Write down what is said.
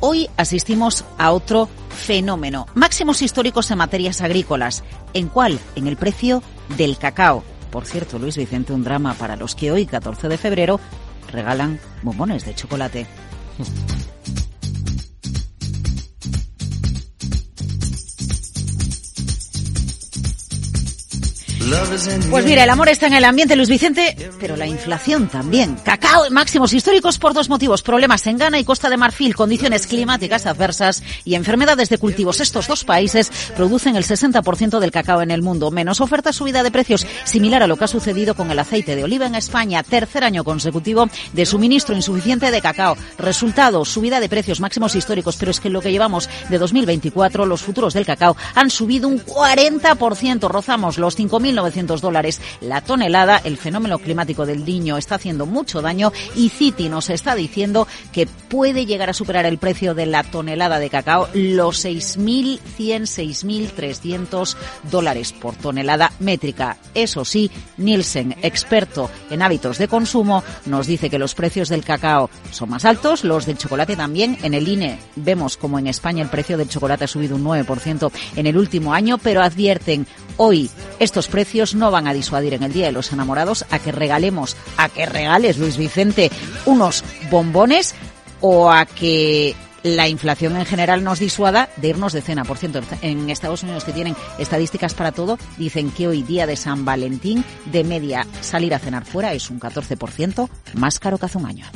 hoy asistimos a otro fenómeno. Máximos históricos en materias agrícolas. ¿En cuál? En el precio del cacao. Por cierto, Luis Vicente, un drama para los que hoy, 14 de febrero, regalan bombones de chocolate. Pues mira, el amor está en el ambiente, Luis Vicente, pero la inflación también. Cacao máximos históricos por dos motivos. Problemas en Ghana y Costa de Marfil, condiciones climáticas adversas y enfermedades de cultivos. Estos dos países producen el 60% del cacao en el mundo. Menos oferta, subida de precios, similar a lo que ha sucedido con el aceite de oliva en España. Tercer año consecutivo de suministro insuficiente de cacao. Resultado, subida de precios máximos históricos. Pero es que en lo que llevamos de 2024, los futuros del cacao han subido un 40%. Rozamos los 5.000 900 dólares la tonelada. El fenómeno climático del Niño está haciendo mucho daño y Citi nos está diciendo que puede llegar a superar el precio de la tonelada de cacao los 6.100, 6.300 dólares por tonelada métrica. Eso sí, Nielsen, experto en hábitos de consumo, nos dice que los precios del cacao son más altos, los del chocolate también. En el INE vemos como en España el precio del chocolate ha subido un 9% en el último año, pero advierten hoy estos no van a disuadir en el Día de los Enamorados a que regalemos, a que regales, Luis Vicente, unos bombones o a que la inflación en general nos disuada de irnos de cena. Por cierto, en Estados Unidos que tienen estadísticas para todo, dicen que hoy día de San Valentín, de media, salir a cenar fuera es un 14% más caro que hace un año.